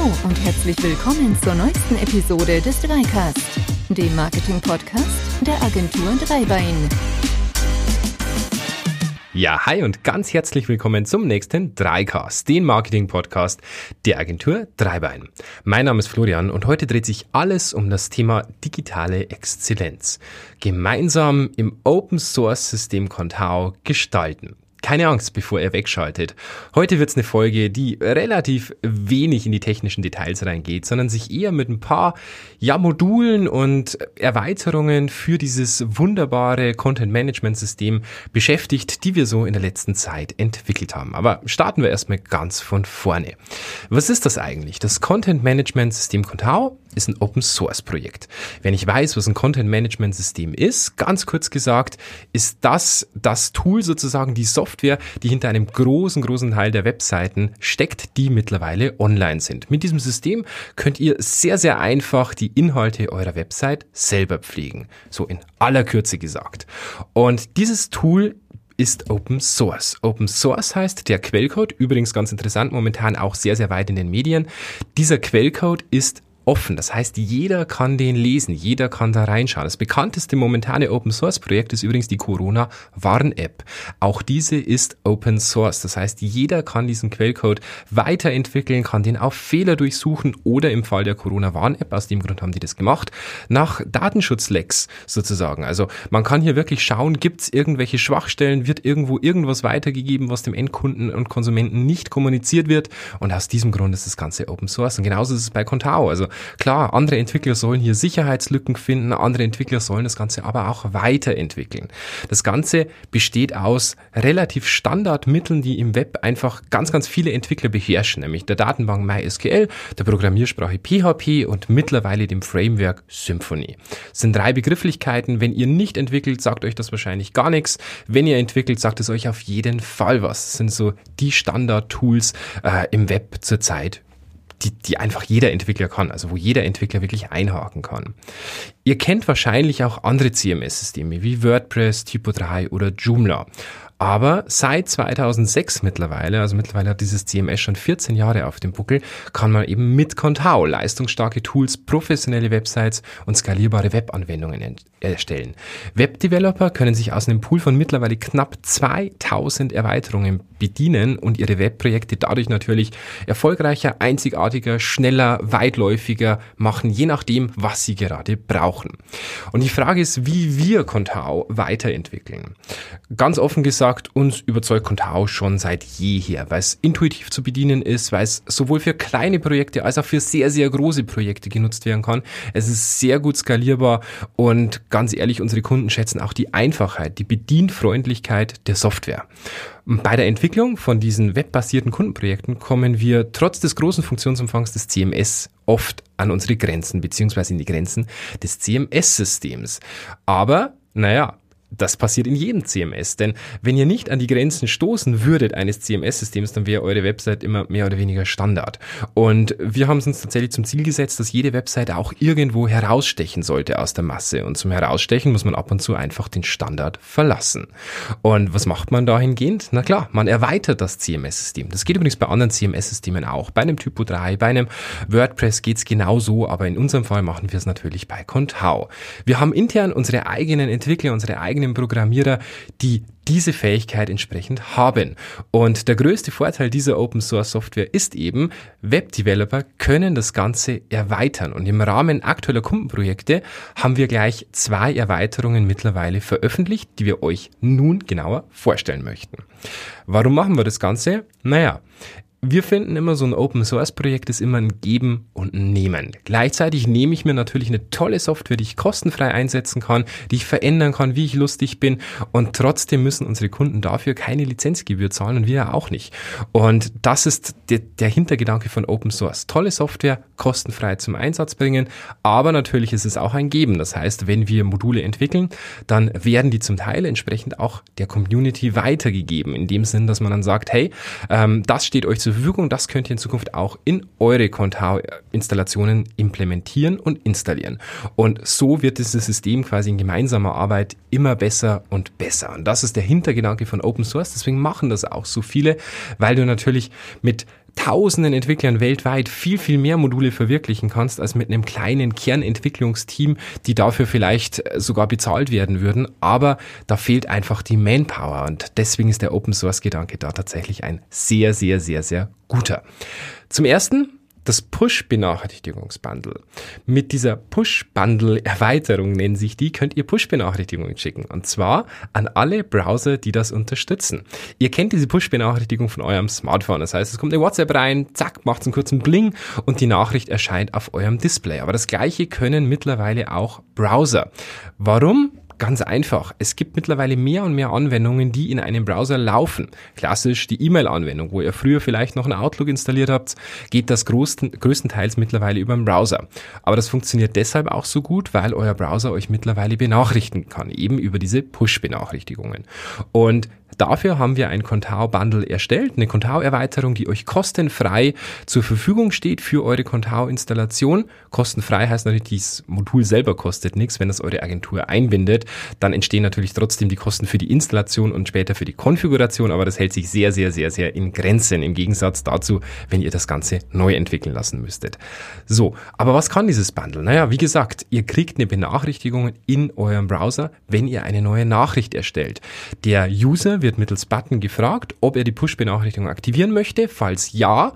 Hallo und herzlich willkommen zur neuesten Episode des Dreicast, dem Marketing-Podcast der Agentur Dreibein. Ja, hi und ganz herzlich willkommen zum nächsten Dreicast, den Marketing-Podcast der Agentur Dreibein. Mein Name ist Florian und heute dreht sich alles um das Thema digitale Exzellenz. Gemeinsam im Open Source System Contao gestalten keine Angst, bevor er wegschaltet. Heute wird's eine Folge, die relativ wenig in die technischen Details reingeht, sondern sich eher mit ein paar ja, Modulen und Erweiterungen für dieses wunderbare Content-Management-System beschäftigt, die wir so in der letzten Zeit entwickelt haben. Aber starten wir erstmal ganz von vorne. Was ist das eigentlich? Das Content-Management-System Contao ist ein Open Source Projekt. Wenn ich weiß, was ein Content Management System ist, ganz kurz gesagt, ist das das Tool sozusagen die Software, die hinter einem großen, großen Teil der Webseiten steckt, die mittlerweile online sind. Mit diesem System könnt ihr sehr, sehr einfach die Inhalte eurer Website selber pflegen. So in aller Kürze gesagt. Und dieses Tool ist Open Source. Open Source heißt der Quellcode, übrigens ganz interessant, momentan auch sehr, sehr weit in den Medien. Dieser Quellcode ist offen. Das heißt, jeder kann den lesen, jeder kann da reinschauen. Das bekannteste momentane Open Source Projekt ist übrigens die Corona Warn App. Auch diese ist Open Source. Das heißt, jeder kann diesen Quellcode weiterentwickeln, kann den auf Fehler durchsuchen oder im Fall der Corona Warn App, aus dem Grund haben die das gemacht, nach Datenschutzlecks sozusagen. Also man kann hier wirklich schauen, gibt es irgendwelche Schwachstellen, wird irgendwo irgendwas weitergegeben, was dem Endkunden und Konsumenten nicht kommuniziert wird. Und aus diesem Grund ist das Ganze Open Source. Und genauso ist es bei Contao. Also klar, andere Entwickler sollen hier Sicherheitslücken finden, andere Entwickler sollen das Ganze aber auch weiterentwickeln. Das Ganze besteht aus relativ Standardmitteln, die im Web einfach ganz, ganz viele Entwickler beherrschen, nämlich der Datenbank MySQL, der Programmiersprache PHP und mittlerweile dem Framework Symfony. Das sind drei Begrifflichkeiten. Wenn ihr nicht entwickelt, sagt euch das wahrscheinlich gar nichts. Wenn ihr entwickelt, sagt es euch auf jeden Fall was. Das sind so die Standard-Tools äh, im Web zurzeit die, die einfach jeder Entwickler kann, also wo jeder Entwickler wirklich einhaken kann. Ihr kennt wahrscheinlich auch andere CMS-Systeme wie WordPress, Typo 3 oder Joomla. Aber seit 2006 mittlerweile, also mittlerweile hat dieses CMS schon 14 Jahre auf dem Buckel, kann man eben mit Contao leistungsstarke Tools, professionelle Websites und skalierbare Webanwendungen erstellen. Webdeveloper können sich aus einem Pool von mittlerweile knapp 2000 Erweiterungen bedienen und ihre Webprojekte dadurch natürlich erfolgreicher, einzigartiger, schneller, weitläufiger machen, je nachdem, was sie gerade brauchen. Und die Frage ist, wie wir Contao weiterentwickeln. Ganz offen gesagt, gesagt, uns überzeugt Contao schon seit jeher, weil es intuitiv zu bedienen ist, weil es sowohl für kleine Projekte als auch für sehr, sehr große Projekte genutzt werden kann. Es ist sehr gut skalierbar und ganz ehrlich, unsere Kunden schätzen auch die Einfachheit, die Bedienfreundlichkeit der Software. Bei der Entwicklung von diesen webbasierten Kundenprojekten kommen wir trotz des großen Funktionsumfangs des CMS oft an unsere Grenzen, beziehungsweise in die Grenzen des CMS-Systems. Aber, naja, das passiert in jedem CMS, denn wenn ihr nicht an die Grenzen stoßen würdet eines CMS-Systems, dann wäre eure Website immer mehr oder weniger Standard. Und wir haben es uns tatsächlich zum Ziel gesetzt, dass jede Website auch irgendwo herausstechen sollte aus der Masse. Und zum Herausstechen muss man ab und zu einfach den Standard verlassen. Und was macht man dahingehend? Na klar, man erweitert das CMS-System. Das geht übrigens bei anderen CMS-Systemen auch. Bei einem Typo 3, bei einem WordPress geht's genauso, aber in unserem Fall machen wir es natürlich bei Contao. Wir haben intern unsere eigenen Entwickler, unsere eigenen eigenen Programmierer, die diese Fähigkeit entsprechend haben. Und der größte Vorteil dieser Open Source Software ist eben, Web-Developer können das Ganze erweitern. Und im Rahmen aktueller Kundenprojekte haben wir gleich zwei Erweiterungen mittlerweile veröffentlicht, die wir euch nun genauer vorstellen möchten. Warum machen wir das Ganze? Naja, wir finden immer, so ein Open Source Projekt ist immer ein Geben und ein Nehmen. Gleichzeitig nehme ich mir natürlich eine tolle Software, die ich kostenfrei einsetzen kann, die ich verändern kann, wie ich lustig bin. Und trotzdem müssen unsere Kunden dafür keine Lizenzgebühr zahlen und wir auch nicht. Und das ist der, der Hintergedanke von Open Source. Tolle Software, kostenfrei zum Einsatz bringen. Aber natürlich ist es auch ein Geben. Das heißt, wenn wir Module entwickeln, dann werden die zum Teil entsprechend auch der Community weitergegeben. In dem Sinn, dass man dann sagt, hey, ähm, das steht euch zur zur Verfügung. Das könnt ihr in Zukunft auch in eure Contao-Installationen implementieren und installieren. Und so wird dieses System quasi in gemeinsamer Arbeit immer besser und besser. Und das ist der Hintergedanke von Open Source. Deswegen machen das auch so viele, weil du natürlich mit tausenden Entwicklern weltweit viel, viel mehr Module verwirklichen kannst, als mit einem kleinen Kernentwicklungsteam, die dafür vielleicht sogar bezahlt werden würden. Aber da fehlt einfach die Manpower und deswegen ist der Open Source Gedanke da tatsächlich ein sehr, sehr, sehr, sehr guter. Zum ersten das Push-Benachrichtigungsbundle. Mit dieser Push-Bundle-Erweiterung nennen sich die, könnt ihr Push-Benachrichtigungen schicken. Und zwar an alle Browser, die das unterstützen. Ihr kennt diese Push-Benachrichtigung von eurem Smartphone. Das heißt, es kommt eine WhatsApp rein, zack, macht einen kurzen Bling und die Nachricht erscheint auf eurem Display. Aber das gleiche können mittlerweile auch Browser. Warum? Ganz einfach. Es gibt mittlerweile mehr und mehr Anwendungen, die in einem Browser laufen. Klassisch die E-Mail-Anwendung, wo ihr früher vielleicht noch ein Outlook installiert habt, geht das größten, größtenteils mittlerweile über den Browser. Aber das funktioniert deshalb auch so gut, weil euer Browser euch mittlerweile benachrichtigen kann, eben über diese Push-Benachrichtigungen. Und Dafür haben wir ein Contao Bundle erstellt, eine Contao Erweiterung, die euch kostenfrei zur Verfügung steht für eure Contao Installation. Kostenfrei heißt natürlich, dieses Modul selber kostet nichts. Wenn das eure Agentur einbindet, dann entstehen natürlich trotzdem die Kosten für die Installation und später für die Konfiguration, aber das hält sich sehr, sehr, sehr, sehr in Grenzen im Gegensatz dazu, wenn ihr das Ganze neu entwickeln lassen müsstet. So, aber was kann dieses Bundle? Naja, wie gesagt, ihr kriegt eine Benachrichtigung in eurem Browser, wenn ihr eine neue Nachricht erstellt. Der User wird mittels Button gefragt, ob er die Push-Benachrichtigung aktivieren möchte. Falls ja,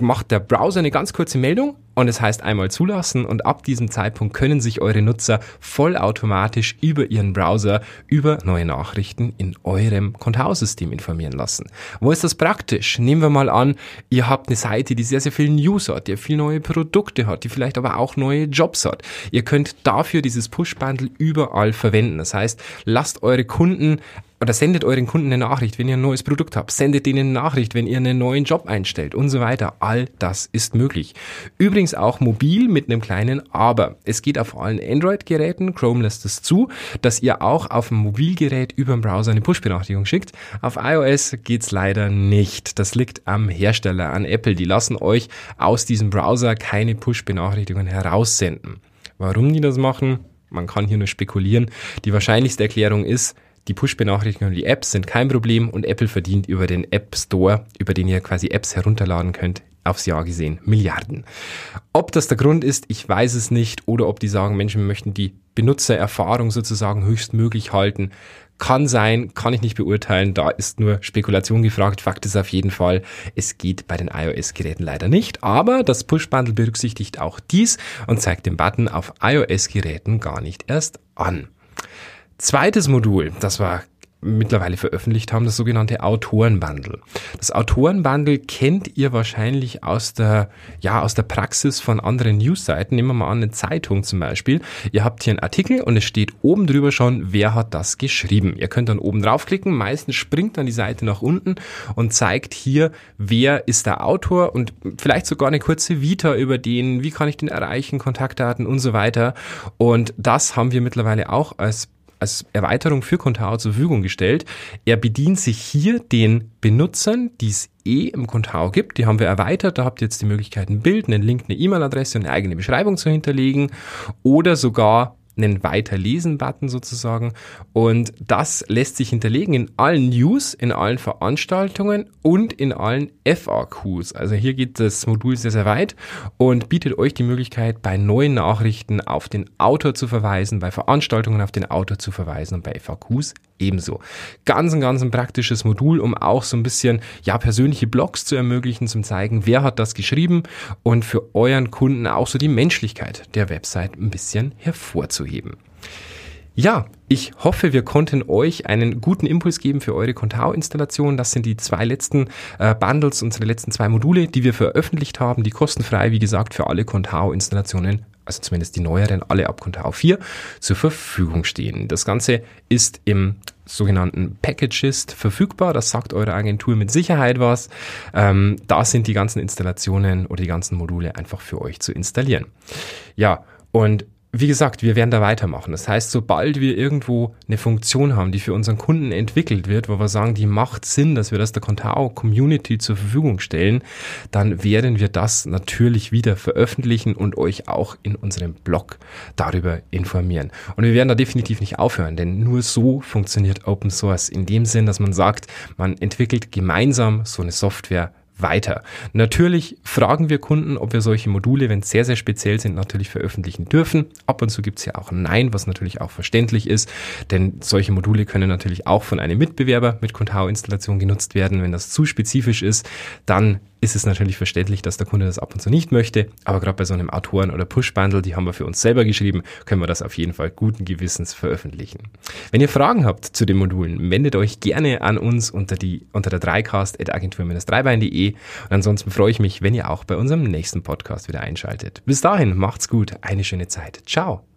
macht der Browser eine ganz kurze Meldung und es heißt einmal zulassen und ab diesem Zeitpunkt können sich eure Nutzer vollautomatisch über ihren Browser über neue Nachrichten in eurem Contao-System informieren lassen. Wo ist das praktisch? Nehmen wir mal an, ihr habt eine Seite, die sehr, sehr viel News hat, die viel neue Produkte hat, die vielleicht aber auch neue Jobs hat. Ihr könnt dafür dieses Push-Bundle überall verwenden. Das heißt, lasst eure Kunden oder sendet euren Kunden eine Nachricht, wenn ihr ein neues Produkt habt, sendet denen eine Nachricht, wenn ihr einen neuen Job einstellt und so weiter. All das ist möglich. Übrigens auch mobil mit einem kleinen Aber. Es geht auf allen Android-Geräten, Chrome lässt es zu, dass ihr auch auf dem Mobilgerät über den Browser eine Push-Benachrichtigung schickt. Auf iOS geht's leider nicht. Das liegt am Hersteller, an Apple. Die lassen euch aus diesem Browser keine Push-Benachrichtigungen heraussenden. Warum die das machen? Man kann hier nur spekulieren. Die wahrscheinlichste Erklärung ist, die Push-Benachrichtigungen und die Apps sind kein Problem und Apple verdient über den App Store, über den ihr quasi Apps herunterladen könnt, aufs Jahr gesehen Milliarden. Ob das der Grund ist, ich weiß es nicht, oder ob die sagen, Menschen möchten die Benutzererfahrung sozusagen höchstmöglich halten. Kann sein, kann ich nicht beurteilen, da ist nur Spekulation gefragt. Fakt ist auf jeden Fall, es geht bei den iOS-Geräten leider nicht, aber das Push-Bundle berücksichtigt auch dies und zeigt den Button auf iOS-Geräten gar nicht erst an. Zweites Modul, das war mittlerweile veröffentlicht haben, das sogenannte Autorenbundle. Das Autorenbundle kennt ihr wahrscheinlich aus der, ja, aus der Praxis von anderen Newsseiten. Nehmen wir mal an, eine Zeitung zum Beispiel. Ihr habt hier einen Artikel und es steht oben drüber schon, wer hat das geschrieben. Ihr könnt dann oben draufklicken. Meistens springt dann die Seite nach unten und zeigt hier, wer ist der Autor und vielleicht sogar eine kurze Vita über den, wie kann ich den erreichen, Kontaktdaten und so weiter. Und das haben wir mittlerweile auch als als Erweiterung für Contao zur Verfügung gestellt. Er bedient sich hier den Benutzern, die es eh im Contao gibt. Die haben wir erweitert. Da habt ihr jetzt die Möglichkeit, ein Bild, einen Link, eine E-Mail-Adresse und eine eigene Beschreibung zu hinterlegen oder sogar einen Weiterlesen-Button sozusagen. Und das lässt sich hinterlegen in allen News, in allen Veranstaltungen und in allen FAQs. Also hier geht das Modul sehr, sehr weit und bietet euch die Möglichkeit, bei neuen Nachrichten auf den Autor zu verweisen, bei Veranstaltungen auf den Autor zu verweisen und bei FAQs ebenso. Ganz ein ganz ein praktisches Modul, um auch so ein bisschen ja persönliche Blogs zu ermöglichen, zum zeigen, wer hat das geschrieben und für euren Kunden auch so die Menschlichkeit der Website ein bisschen hervorzuheben. Ja, ich hoffe, wir konnten euch einen guten Impuls geben für eure Contao-Installation. Das sind die zwei letzten äh, Bundles, unsere letzten zwei Module, die wir veröffentlicht haben, die kostenfrei, wie gesagt, für alle Contao-Installationen also zumindest die neueren, alle ab Contao 4, zur Verfügung stehen. Das Ganze ist im sogenannten Packagist verfügbar. Das sagt eure Agentur mit Sicherheit was. Ähm, da sind die ganzen Installationen oder die ganzen Module einfach für euch zu installieren. Ja, und wie gesagt, wir werden da weitermachen. Das heißt, sobald wir irgendwo eine Funktion haben, die für unseren Kunden entwickelt wird, wo wir sagen, die macht Sinn, dass wir das der Contao Community zur Verfügung stellen, dann werden wir das natürlich wieder veröffentlichen und euch auch in unserem Blog darüber informieren. Und wir werden da definitiv nicht aufhören, denn nur so funktioniert Open Source in dem Sinn, dass man sagt, man entwickelt gemeinsam so eine Software weiter. Natürlich fragen wir Kunden, ob wir solche Module, wenn es sehr, sehr speziell sind, natürlich veröffentlichen dürfen. Ab und zu gibt es ja auch Nein, was natürlich auch verständlich ist, denn solche Module können natürlich auch von einem Mitbewerber mit Contao-Installation genutzt werden. Wenn das zu spezifisch ist, dann ist es natürlich verständlich, dass der Kunde das ab und zu nicht möchte. Aber gerade bei so einem Autoren- oder Push-Bundle, die haben wir für uns selber geschrieben, können wir das auf jeden Fall guten Gewissens veröffentlichen. Wenn ihr Fragen habt zu den Modulen, wendet euch gerne an uns unter, die, unter der dreicastagentur-dreibein.de und ansonsten freue ich mich, wenn ihr auch bei unserem nächsten Podcast wieder einschaltet. Bis dahin, macht's gut, eine schöne Zeit. Ciao.